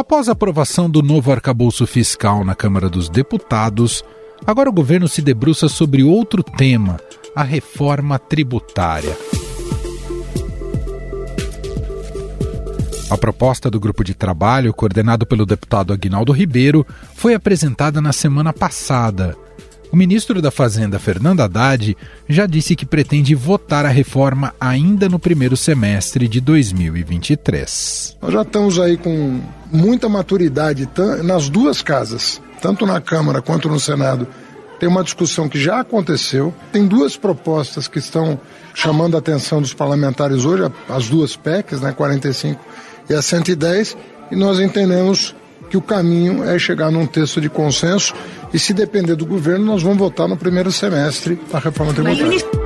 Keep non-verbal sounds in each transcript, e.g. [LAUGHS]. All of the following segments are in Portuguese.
Após a aprovação do novo arcabouço fiscal na Câmara dos Deputados, agora o governo se debruça sobre outro tema, a reforma tributária. A proposta do grupo de trabalho, coordenado pelo deputado Aguinaldo Ribeiro, foi apresentada na semana passada. O ministro da Fazenda, Fernando Haddad, já disse que pretende votar a reforma ainda no primeiro semestre de 2023. Nós já estamos aí com muita maturidade nas duas casas, tanto na Câmara quanto no Senado. Tem uma discussão que já aconteceu. Tem duas propostas que estão chamando a atenção dos parlamentares hoje, as duas PECs, né, 45 e a 110, e nós entendemos que o caminho é chegar num texto de consenso e se depender do governo, nós vamos votar no primeiro semestre a reforma tributária.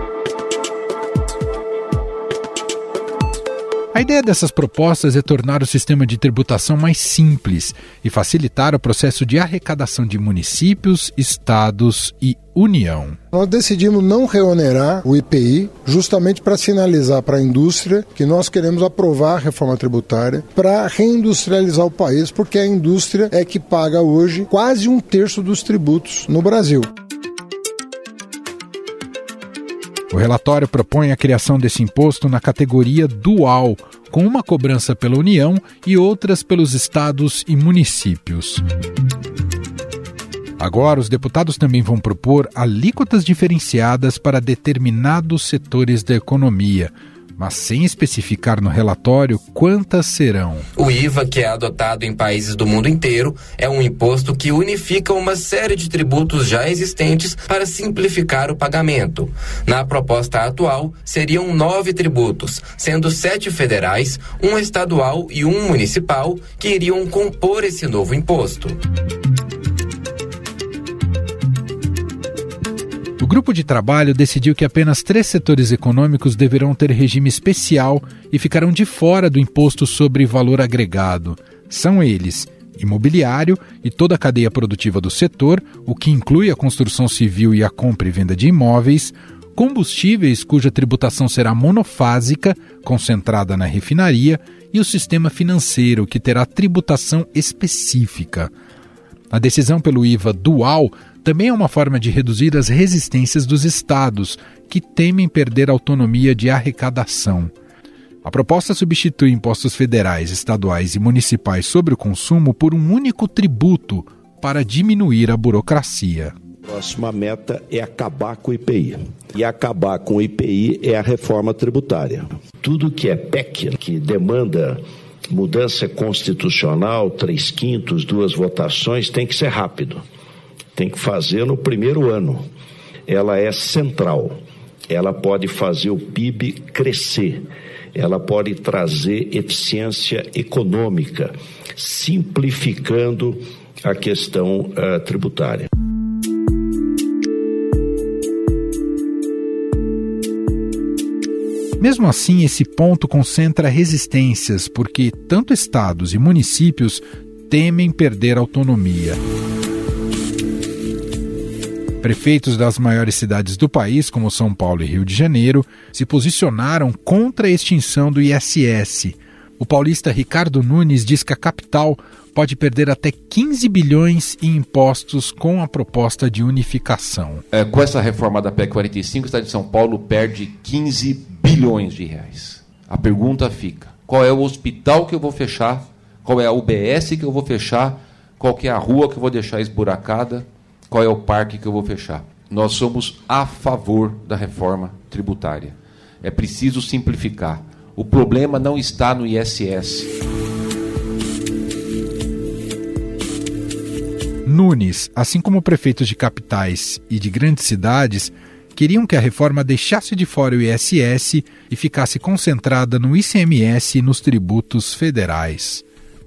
A ideia dessas propostas é tornar o sistema de tributação mais simples e facilitar o processo de arrecadação de municípios, estados e União. Nós decidimos não reonerar o IPI, justamente para sinalizar para a indústria que nós queremos aprovar a reforma tributária para reindustrializar o país, porque a indústria é que paga hoje quase um terço dos tributos no Brasil. O relatório propõe a criação desse imposto na categoria dual, com uma cobrança pela União e outras pelos estados e municípios. Agora, os deputados também vão propor alíquotas diferenciadas para determinados setores da economia mas sem especificar no relatório quantas serão. O IVA, que é adotado em países do mundo inteiro, é um imposto que unifica uma série de tributos já existentes para simplificar o pagamento. Na proposta atual, seriam nove tributos, sendo sete federais, um estadual e um municipal, que iriam compor esse novo imposto. O grupo de trabalho decidiu que apenas três setores econômicos deverão ter regime especial e ficarão de fora do imposto sobre valor agregado. São eles imobiliário e toda a cadeia produtiva do setor, o que inclui a construção civil e a compra e venda de imóveis, combustíveis cuja tributação será monofásica, concentrada na refinaria, e o sistema financeiro, que terá tributação específica. A decisão pelo IVA dual também é uma forma de reduzir as resistências dos estados, que temem perder autonomia de arrecadação. A proposta substitui impostos federais, estaduais e municipais sobre o consumo por um único tributo para diminuir a burocracia. Próxima meta é acabar com o IPI. E acabar com o IPI é a reforma tributária. Tudo que é PEC, que demanda mudança constitucional, três quintos, duas votações, tem que ser rápido tem que fazer no primeiro ano. Ela é central. Ela pode fazer o PIB crescer. Ela pode trazer eficiência econômica, simplificando a questão uh, tributária. Mesmo assim, esse ponto concentra resistências, porque tanto estados e municípios temem perder autonomia. Prefeitos das maiores cidades do país, como São Paulo e Rio de Janeiro, se posicionaram contra a extinção do ISS. O paulista Ricardo Nunes diz que a capital pode perder até 15 bilhões em impostos com a proposta de unificação. É, com essa reforma da PEC 45, o Estado de São Paulo perde 15 bilhões de reais. A pergunta fica: qual é o hospital que eu vou fechar? Qual é a UBS que eu vou fechar? Qual é a rua que eu vou deixar esburacada? Qual é o parque que eu vou fechar. Nós somos a favor da reforma tributária. É preciso simplificar. O problema não está no ISS. Nunes, assim como prefeitos de capitais e de grandes cidades, queriam que a reforma deixasse de fora o ISS e ficasse concentrada no ICMS e nos tributos federais.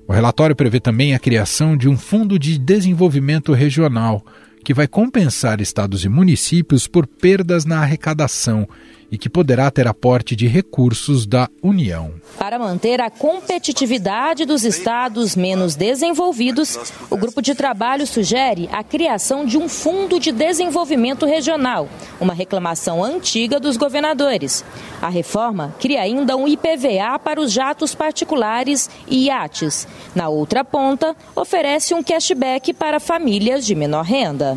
O relatório prevê também a criação de um fundo de desenvolvimento regional que vai compensar estados e municípios por perdas na arrecadação e que poderá ter aporte de recursos da União. Para manter a competitividade dos estados menos desenvolvidos, o grupo de trabalho sugere a criação de um fundo de desenvolvimento regional, uma reclamação antiga dos governadores. A reforma cria ainda um IPVA para os jatos particulares e iates. Na outra ponta, oferece um cashback para famílias de menor renda.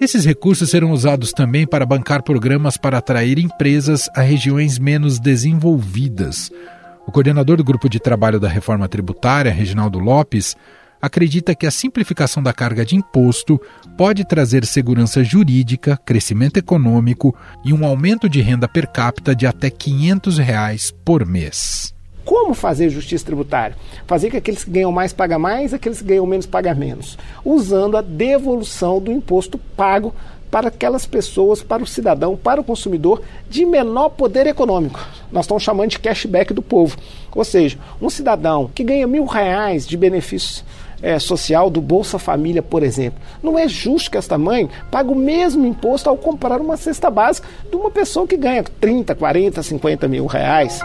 Esses recursos serão usados também para bancar programas para atrair empresas a regiões menos desenvolvidas. O coordenador do grupo de trabalho da reforma tributária, Reginaldo Lopes, acredita que a simplificação da carga de imposto pode trazer segurança jurídica, crescimento econômico e um aumento de renda per capita de até 500 reais por mês. Como fazer justiça tributária? Fazer que aqueles que ganham mais pagam mais, aqueles que ganham menos pagam menos, usando a devolução do imposto pago para aquelas pessoas, para o cidadão, para o consumidor de menor poder econômico. Nós estamos chamando de cashback do povo. Ou seja, um cidadão que ganha mil reais de benefício é, social do Bolsa Família, por exemplo. Não é justo que esta mãe pague o mesmo imposto ao comprar uma cesta básica de uma pessoa que ganha 30, 40, 50 mil reais.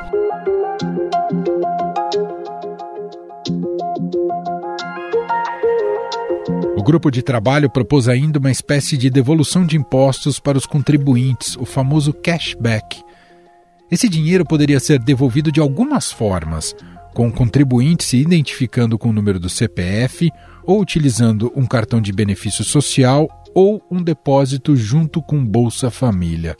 Grupo de trabalho propôs ainda uma espécie de devolução de impostos para os contribuintes, o famoso cashback. Esse dinheiro poderia ser devolvido de algumas formas, com o contribuinte se identificando com o número do CPF ou utilizando um cartão de benefício social ou um depósito junto com Bolsa Família.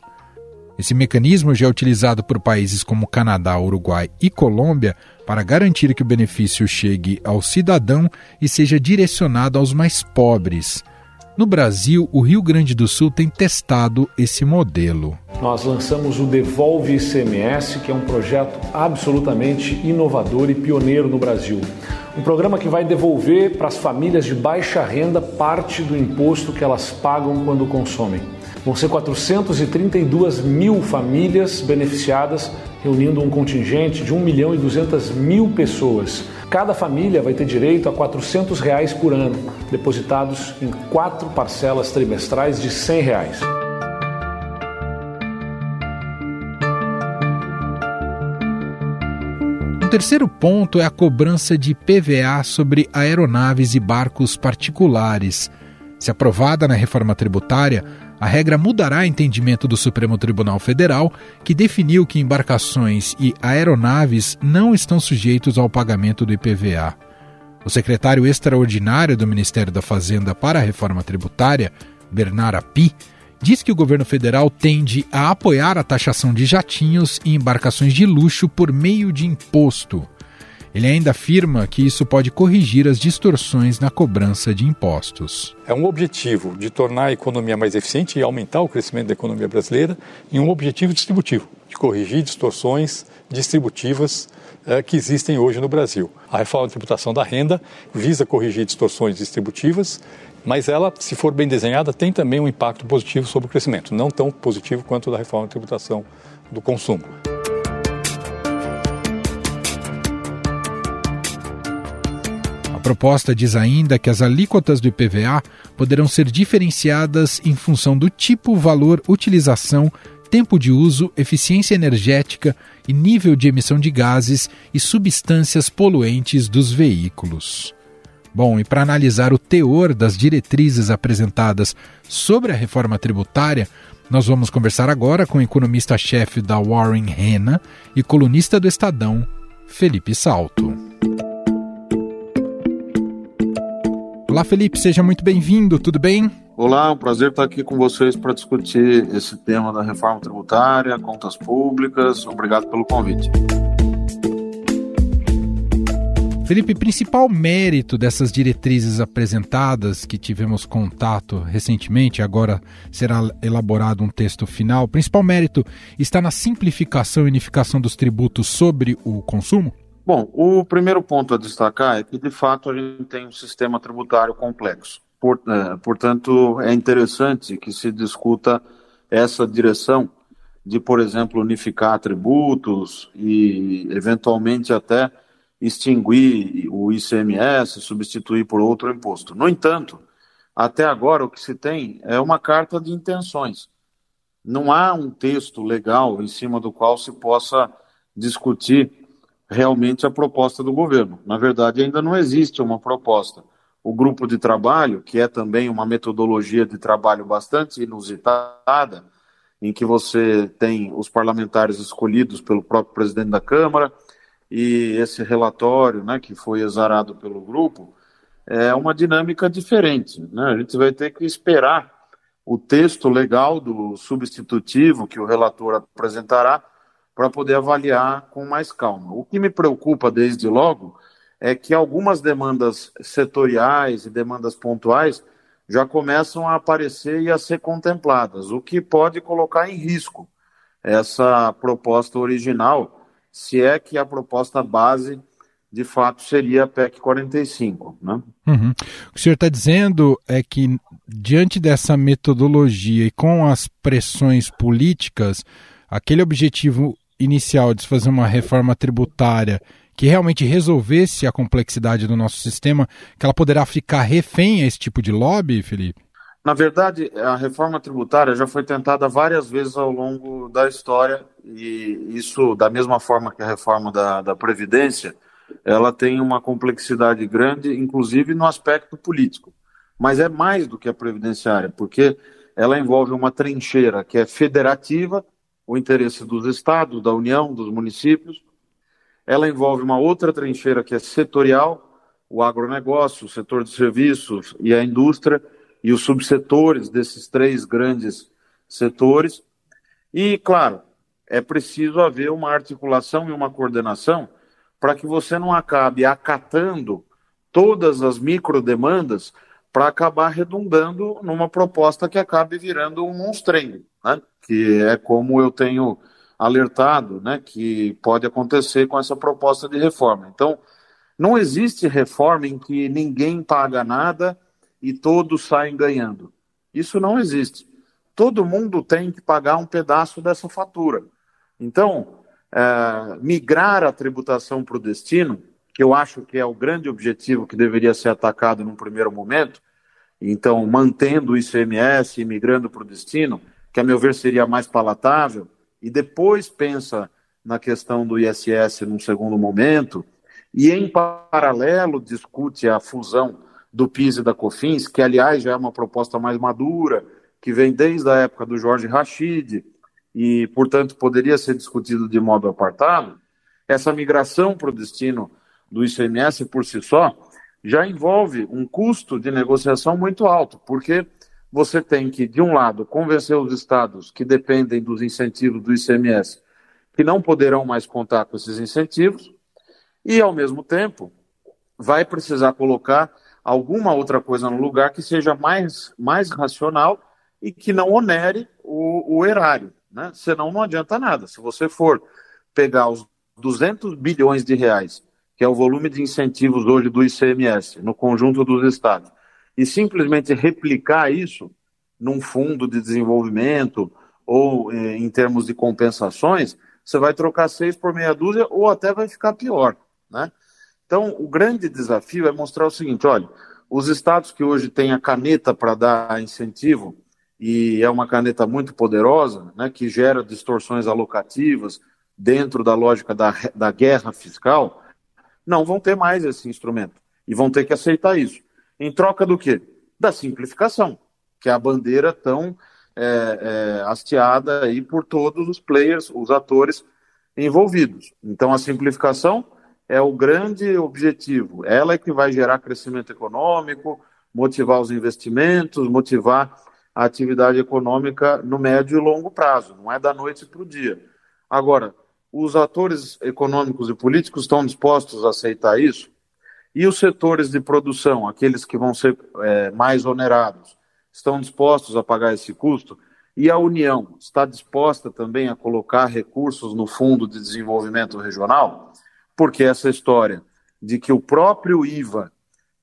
Esse mecanismo já é utilizado por países como Canadá, Uruguai e Colômbia para garantir que o benefício chegue ao cidadão e seja direcionado aos mais pobres. No Brasil, o Rio Grande do Sul tem testado esse modelo. Nós lançamos o Devolve ICMS, que é um projeto absolutamente inovador e pioneiro no Brasil. Um programa que vai devolver para as famílias de baixa renda parte do imposto que elas pagam quando consomem. Vão ser 432 mil famílias beneficiadas, reunindo um contingente de 1 milhão e 200 mil pessoas. Cada família vai ter direito a 400 reais por ano, depositados em quatro parcelas trimestrais de 100 reais. O terceiro ponto é a cobrança de PVA sobre aeronaves e barcos particulares. Se aprovada na reforma tributária, a regra mudará o entendimento do Supremo Tribunal Federal, que definiu que embarcações e aeronaves não estão sujeitos ao pagamento do IPVA. O secretário extraordinário do Ministério da Fazenda para a Reforma Tributária, Bernard Api, diz que o governo federal tende a apoiar a taxação de jatinhos e embarcações de luxo por meio de imposto. Ele ainda afirma que isso pode corrigir as distorções na cobrança de impostos. É um objetivo de tornar a economia mais eficiente e aumentar o crescimento da economia brasileira e um objetivo distributivo, de corrigir distorções distributivas eh, que existem hoje no Brasil. A reforma da tributação da renda visa corrigir distorções distributivas, mas ela, se for bem desenhada, tem também um impacto positivo sobre o crescimento, não tão positivo quanto da reforma da tributação do consumo. Proposta diz ainda que as alíquotas do IPVA poderão ser diferenciadas em função do tipo, valor, utilização, tempo de uso, eficiência energética e nível de emissão de gases e substâncias poluentes dos veículos. Bom, e para analisar o teor das diretrizes apresentadas sobre a reforma tributária, nós vamos conversar agora com o economista-chefe da Warren Hanna e colunista do Estadão, Felipe Salto. Olá, Felipe, seja muito bem-vindo, tudo bem? Olá, é um prazer estar aqui com vocês para discutir esse tema da reforma tributária, contas públicas. Obrigado pelo convite. Felipe, principal mérito dessas diretrizes apresentadas que tivemos contato recentemente, agora será elaborado um texto final, principal mérito está na simplificação e unificação dos tributos sobre o consumo? Bom, o primeiro ponto a destacar é que, de fato, a gente tem um sistema tributário complexo. É, portanto, é interessante que se discuta essa direção de, por exemplo, unificar tributos e, eventualmente, até extinguir o ICMS, substituir por outro imposto. No entanto, até agora o que se tem é uma carta de intenções. Não há um texto legal em cima do qual se possa discutir realmente a proposta do governo. Na verdade, ainda não existe uma proposta. O grupo de trabalho, que é também uma metodologia de trabalho bastante inusitada, em que você tem os parlamentares escolhidos pelo próprio presidente da Câmara e esse relatório, né, que foi exarado pelo grupo, é uma dinâmica diferente. Né? A gente vai ter que esperar o texto legal do substitutivo que o relator apresentará para poder avaliar com mais calma. O que me preocupa desde logo é que algumas demandas setoriais e demandas pontuais já começam a aparecer e a ser contempladas, o que pode colocar em risco essa proposta original, se é que a proposta base de fato seria a PEC 45. Né? Uhum. O que o senhor está dizendo é que, diante dessa metodologia e com as pressões políticas, aquele objetivo inicial de fazer uma reforma tributária que realmente resolvesse a complexidade do nosso sistema, que ela poderá ficar refém a esse tipo de lobby, Felipe? Na verdade, a reforma tributária já foi tentada várias vezes ao longo da história, e isso, da mesma forma que a reforma da, da Previdência, ela tem uma complexidade grande, inclusive no aspecto político. Mas é mais do que a previdenciária, porque ela envolve uma trincheira que é federativa, o interesse dos estados, da União, dos municípios. Ela envolve uma outra trincheira que é setorial, o agronegócio, o setor de serviços e a indústria, e os subsetores desses três grandes setores. E, claro, é preciso haver uma articulação e uma coordenação para que você não acabe acatando todas as microdemandas para acabar redundando numa proposta que acabe virando um monstrengo, né? que é como eu tenho alertado, né, que pode acontecer com essa proposta de reforma. Então, não existe reforma em que ninguém paga nada e todos saem ganhando. Isso não existe. Todo mundo tem que pagar um pedaço dessa fatura. Então, é, migrar a tributação para o destino, que eu acho que é o grande objetivo que deveria ser atacado num primeiro momento, então mantendo o ICMS e migrando para o destino, que a meu ver seria mais palatável, e depois pensa na questão do ISS num segundo momento, e em paralelo discute a fusão do PIS e da COFINS, que aliás já é uma proposta mais madura, que vem desde a época do Jorge Rachid, e, portanto, poderia ser discutido de modo apartado, essa migração para o destino do ICMS por si só já envolve um custo de negociação muito alto, porque você tem que, de um lado, convencer os estados que dependem dos incentivos do ICMS que não poderão mais contar com esses incentivos, e, ao mesmo tempo, vai precisar colocar alguma outra coisa no lugar que seja mais, mais racional e que não onere o, o erário né? Senão não adianta nada. Se você for pegar os 200 bilhões de reais, que é o volume de incentivos hoje do ICMS, no conjunto dos estados, e simplesmente replicar isso num fundo de desenvolvimento ou eh, em termos de compensações, você vai trocar seis por meia dúzia ou até vai ficar pior, né? Então, o grande desafio é mostrar o seguinte, olha, os estados que hoje têm a caneta para dar incentivo e é uma caneta muito poderosa, né, que gera distorções alocativas dentro da lógica da, da guerra fiscal, não vão ter mais esse instrumento e vão ter que aceitar isso. Em troca do quê? Da simplificação, que é a bandeira tão é, é, hasteada aí por todos os players, os atores envolvidos. Então, a simplificação é o grande objetivo. Ela é que vai gerar crescimento econômico, motivar os investimentos, motivar a atividade econômica no médio e longo prazo, não é da noite para o dia. Agora, os atores econômicos e políticos estão dispostos a aceitar isso? E os setores de produção, aqueles que vão ser é, mais onerados, estão dispostos a pagar esse custo? E a União está disposta também a colocar recursos no Fundo de Desenvolvimento Regional? Porque essa história de que o próprio IVA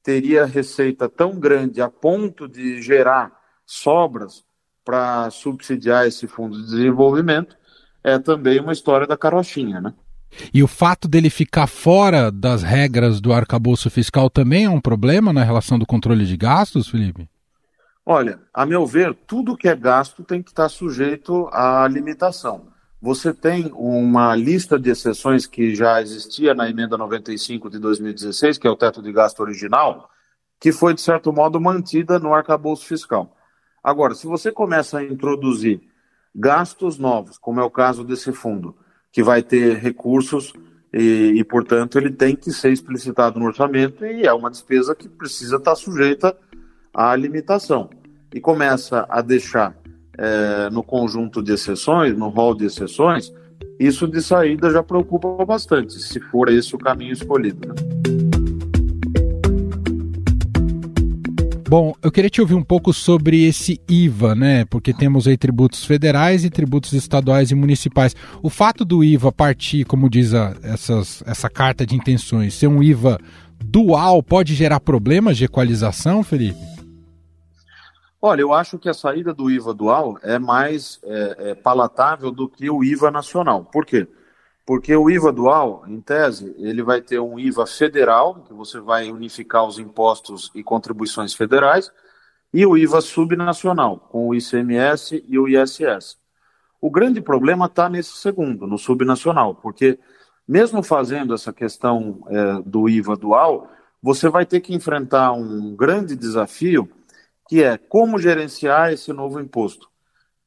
teria receita tão grande a ponto de gerar sobras para subsidiar esse fundo de desenvolvimento, é também uma história da carochinha, né? E o fato dele ficar fora das regras do arcabouço fiscal também é um problema na relação do controle de gastos, Felipe? Olha, a meu ver, tudo que é gasto tem que estar sujeito à limitação. Você tem uma lista de exceções que já existia na emenda 95 de 2016, que é o teto de gasto original, que foi, de certo modo, mantida no arcabouço fiscal. Agora, se você começa a introduzir gastos novos, como é o caso desse fundo, que vai ter recursos e, e, portanto, ele tem que ser explicitado no orçamento e é uma despesa que precisa estar sujeita à limitação. E começa a deixar é, no conjunto de exceções, no rol de exceções, isso de saída já preocupa bastante, se for esse o caminho escolhido. Né? Bom, eu queria te ouvir um pouco sobre esse IVA, né? Porque temos aí tributos federais e tributos estaduais e municipais. O fato do IVA partir, como diz a, essas, essa carta de intenções, ser um IVA dual pode gerar problemas de equalização, Felipe? Olha, eu acho que a saída do IVA dual é mais é, é, palatável do que o IVA nacional. Por quê? Porque o IVA dual, em tese, ele vai ter um IVA federal, que você vai unificar os impostos e contribuições federais, e o IVA subnacional, com o ICMS e o ISS. O grande problema está nesse segundo, no subnacional, porque mesmo fazendo essa questão é, do IVA dual, você vai ter que enfrentar um grande desafio, que é como gerenciar esse novo imposto.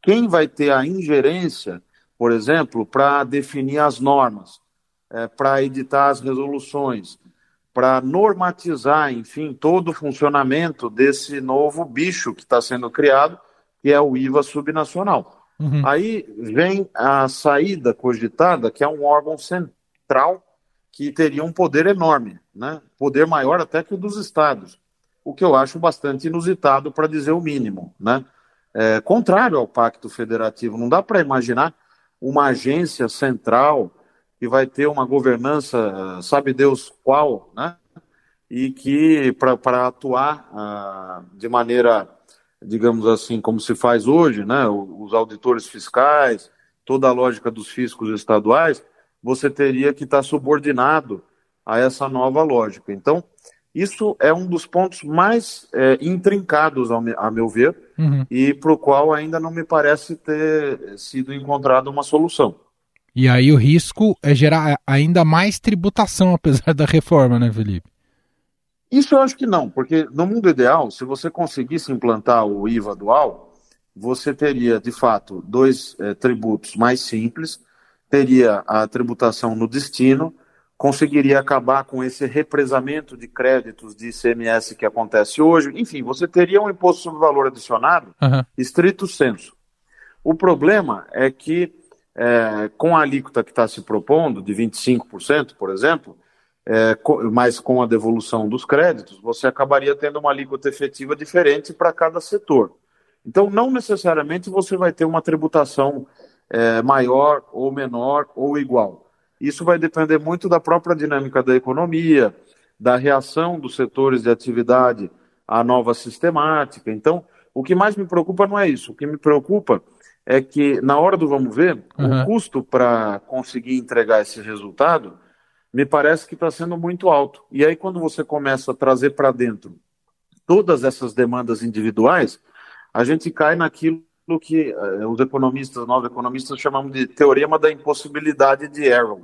Quem vai ter a ingerência por exemplo, para definir as normas, é, para editar as resoluções, para normatizar, enfim, todo o funcionamento desse novo bicho que está sendo criado, que é o IVA subnacional. Uhum. Aí vem a saída cogitada, que é um órgão central que teria um poder enorme, né? poder maior até que o dos estados, o que eu acho bastante inusitado, para dizer o mínimo. Né? É, contrário ao Pacto Federativo, não dá para imaginar uma agência central que vai ter uma governança, sabe Deus qual, né? E que para atuar ah, de maneira, digamos assim, como se faz hoje, né? Os auditores fiscais, toda a lógica dos fiscos estaduais, você teria que estar subordinado a essa nova lógica. Então, isso é um dos pontos mais é, intrincados, a meu ver, uhum. e para o qual ainda não me parece ter sido encontrada uma solução. E aí o risco é gerar ainda mais tributação, [LAUGHS] apesar da reforma, né, Felipe? Isso eu acho que não, porque no mundo ideal, se você conseguisse implantar o IVA dual, você teria, de fato, dois é, tributos mais simples, teria a tributação no destino, conseguiria acabar com esse represamento de créditos de ICMS que acontece hoje. Enfim, você teria um imposto sobre valor adicionado uhum. estrito senso. O problema é que, é, com a alíquota que está se propondo, de 25%, por exemplo, é, mas com a devolução dos créditos, você acabaria tendo uma alíquota efetiva diferente para cada setor. Então, não necessariamente você vai ter uma tributação é, maior ou menor ou igual isso vai depender muito da própria dinâmica da economia, da reação dos setores de atividade à nova sistemática. Então, o que mais me preocupa não é isso. O que me preocupa é que, na hora do vamos ver, uhum. o custo para conseguir entregar esse resultado me parece que está sendo muito alto. E aí, quando você começa a trazer para dentro todas essas demandas individuais, a gente cai naquilo que uh, os economistas, nós economistas, chamamos de teorema da impossibilidade de Arrow,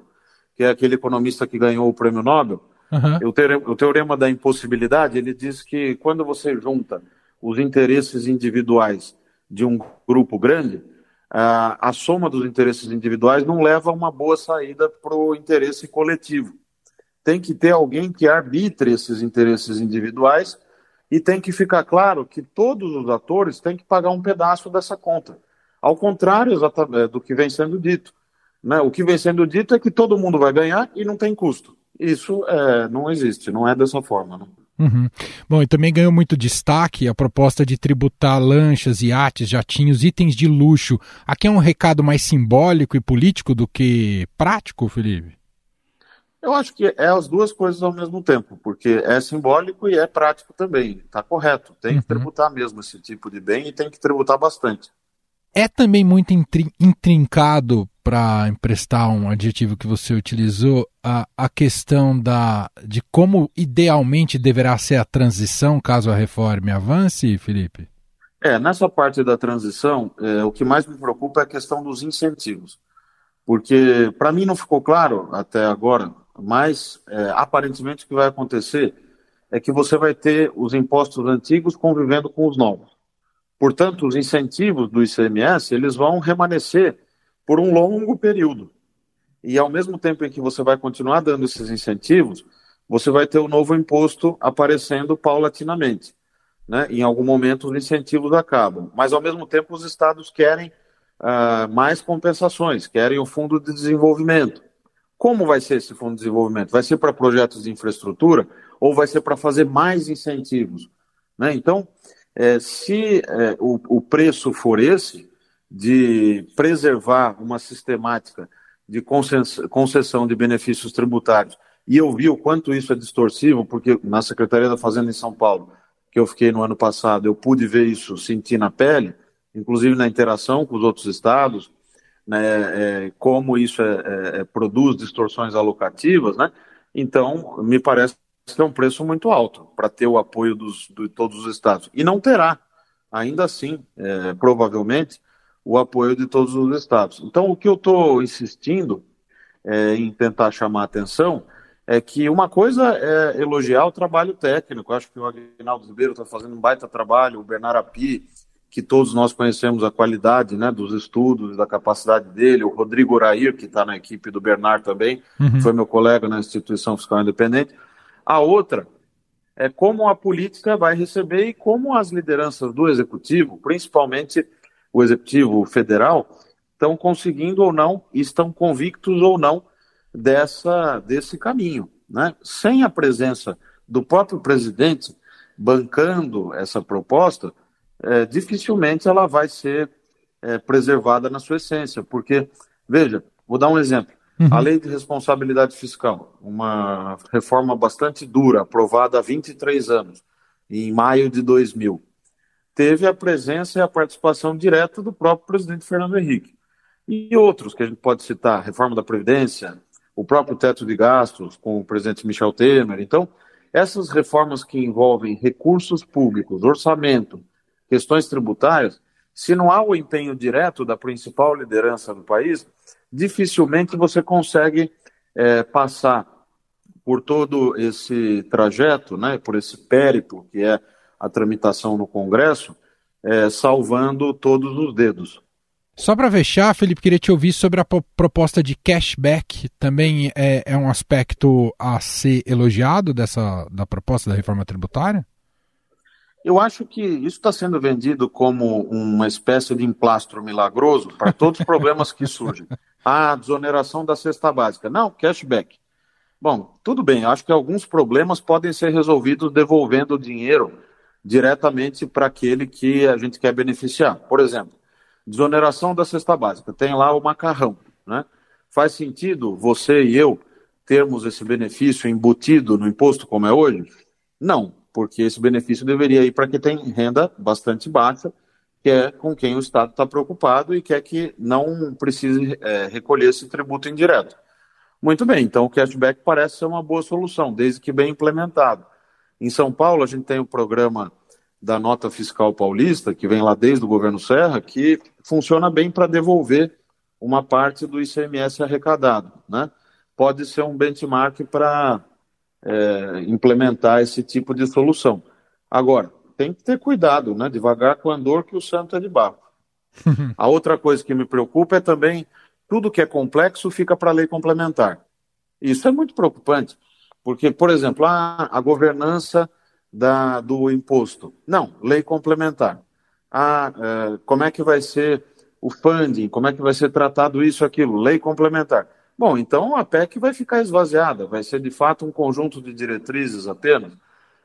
que é aquele economista que ganhou o prêmio Nobel. Uhum. O, teorema, o teorema da impossibilidade, ele diz que quando você junta os interesses individuais de um grupo grande, a, a soma dos interesses individuais não leva a uma boa saída para o interesse coletivo. Tem que ter alguém que arbitre esses interesses individuais e tem que ficar claro que todos os atores têm que pagar um pedaço dessa conta. Ao contrário exatamente do que vem sendo dito. Né? O que vem sendo dito é que todo mundo vai ganhar e não tem custo. Isso é, não existe, não é dessa forma. Né? Uhum. Bom, e também ganhou muito destaque a proposta de tributar lanchas, iates, jatinhos, itens de luxo. Aqui é um recado mais simbólico e político do que prático, Felipe? Eu acho que é as duas coisas ao mesmo tempo, porque é simbólico e é prático também. Está correto. Tem uhum. que tributar mesmo esse tipo de bem e tem que tributar bastante. É também muito intrincado para emprestar um adjetivo que você utilizou, a, a questão da, de como idealmente deverá ser a transição caso a reforma avance, Felipe? É, nessa parte da transição, é, o que mais me preocupa é a questão dos incentivos. Porque, para mim, não ficou claro até agora, mas é, aparentemente o que vai acontecer é que você vai ter os impostos antigos convivendo com os novos. Portanto, os incentivos do ICMS, eles vão remanescer por um longo período. E ao mesmo tempo em que você vai continuar dando esses incentivos, você vai ter o um novo imposto aparecendo paulatinamente. Né? Em algum momento os incentivos acabam, mas ao mesmo tempo os estados querem uh, mais compensações, querem o fundo de desenvolvimento. Como vai ser esse fundo de desenvolvimento? Vai ser para projetos de infraestrutura ou vai ser para fazer mais incentivos? Né? Então, é, se é, o, o preço for esse, de preservar uma sistemática de concessão de benefícios tributários, e eu vi o quanto isso é distorsivo, porque na Secretaria da Fazenda em São Paulo, que eu fiquei no ano passado, eu pude ver isso, sentir na pele, inclusive na interação com os outros estados, né, é, como isso é, é, é produz distorções alocativas, né? Então, me parece que é um preço muito alto para ter o apoio dos, de todos os estados. E não terá, ainda assim, é, provavelmente, o apoio de todos os estados. Então, o que eu estou insistindo é, em tentar chamar a atenção é que uma coisa é elogiar o trabalho técnico. Acho que o Aguinaldo Ribeiro está fazendo um baita trabalho, o Bernardo Api, que todos nós conhecemos a qualidade né, dos estudos, da capacidade dele, o Rodrigo Urair, que está na equipe do Bernard também, uhum. foi meu colega na Instituição Fiscal Independente. A outra é como a política vai receber e como as lideranças do executivo, principalmente o executivo federal, estão conseguindo ou não, estão convictos ou não dessa, desse caminho. Né? Sem a presença do próprio presidente bancando essa proposta, é, dificilmente ela vai ser é, preservada na sua essência, porque, veja, vou dar um exemplo. Uhum. A lei de responsabilidade fiscal, uma reforma bastante dura, aprovada há 23 anos, em maio de 2000, teve a presença e a participação direta do próprio presidente Fernando Henrique. E outros que a gente pode citar, reforma da Previdência, o próprio teto de gastos com o presidente Michel Temer. Então, essas reformas que envolvem recursos públicos, orçamento, questões tributárias, se não há o empenho direto da principal liderança do país, dificilmente você consegue é, passar por todo esse trajeto, né, por esse périplo que é a tramitação no Congresso, é, salvando todos os dedos. Só para fechar, Felipe, queria te ouvir sobre a proposta de cashback. Também é, é um aspecto a ser elogiado dessa da proposta da reforma tributária? Eu acho que isso está sendo vendido como uma espécie de emplastro milagroso para todos os problemas que surgem. A desoneração da cesta básica. Não, cashback. Bom, tudo bem, acho que alguns problemas podem ser resolvidos devolvendo o dinheiro diretamente para aquele que a gente quer beneficiar. Por exemplo, desoneração da cesta básica. Tem lá o macarrão, né? Faz sentido você e eu termos esse benefício embutido no imposto como é hoje? Não, porque esse benefício deveria ir para quem tem renda bastante baixa, que é com quem o Estado está preocupado e quer que não precise é, recolher esse tributo indireto. Muito bem, então o cashback parece ser uma boa solução, desde que bem implementado. Em São Paulo, a gente tem o programa da nota fiscal paulista, que vem lá desde o governo Serra, que funciona bem para devolver uma parte do ICMS arrecadado. Né? Pode ser um benchmark para é, implementar esse tipo de solução. Agora, tem que ter cuidado, né? devagar com o andor que o santo é de barro. [LAUGHS] A outra coisa que me preocupa é também tudo que é complexo fica para a lei complementar. Isso é muito preocupante, porque, por exemplo, a, a governança da, do imposto. Não, lei complementar. Ah, é, como é que vai ser o funding? Como é que vai ser tratado isso, aquilo? Lei complementar. Bom, então a PEC vai ficar esvaziada, vai ser de fato um conjunto de diretrizes apenas.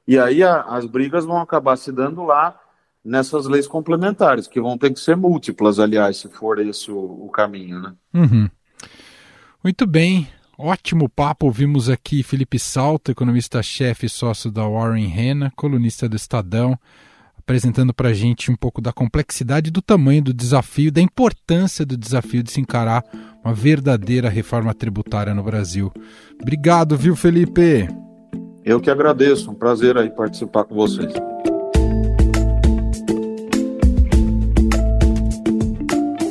E aí a, as brigas vão acabar se dando lá nessas leis complementares, que vão ter que ser múltiplas, aliás, se for esse o, o caminho, né? Uhum. Muito bem. Ótimo papo, ouvimos aqui Felipe Salto, economista-chefe e sócio da Warren Rena, colunista do Estadão. Apresentando para a gente um pouco da complexidade do tamanho do desafio, da importância do desafio de se encarar uma verdadeira reforma tributária no Brasil. Obrigado, viu, Felipe? Eu que agradeço, um prazer aí participar com vocês.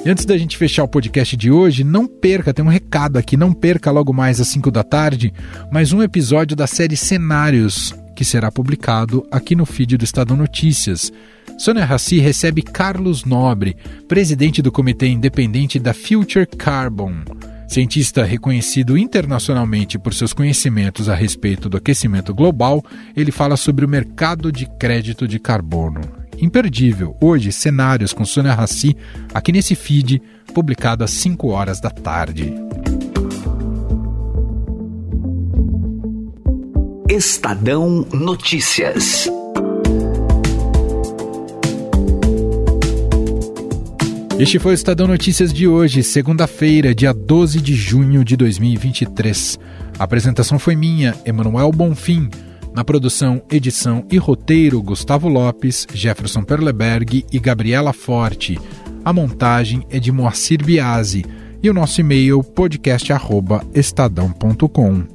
E antes da gente fechar o podcast de hoje, não perca, tem um recado aqui, não perca logo mais às 5 da tarde, mais um episódio da série Cenários, que será publicado aqui no feed do Estadão Notícias. Sônia Rassi recebe Carlos Nobre, presidente do Comitê Independente da Future Carbon. Cientista reconhecido internacionalmente por seus conhecimentos a respeito do aquecimento global, ele fala sobre o mercado de crédito de carbono imperdível. Hoje, cenários com Sônia Rassi, aqui nesse feed, publicado às 5 horas da tarde. Estadão Notícias. Este foi o Estadão Notícias de hoje, segunda-feira, dia 12 de junho de 2023. A apresentação foi minha, Emanuel Bonfim. Na produção, edição e roteiro, Gustavo Lopes, Jefferson Perleberg e Gabriela Forte. A montagem é de Moacir Biasi e o nosso e-mail podcast@estadão.com.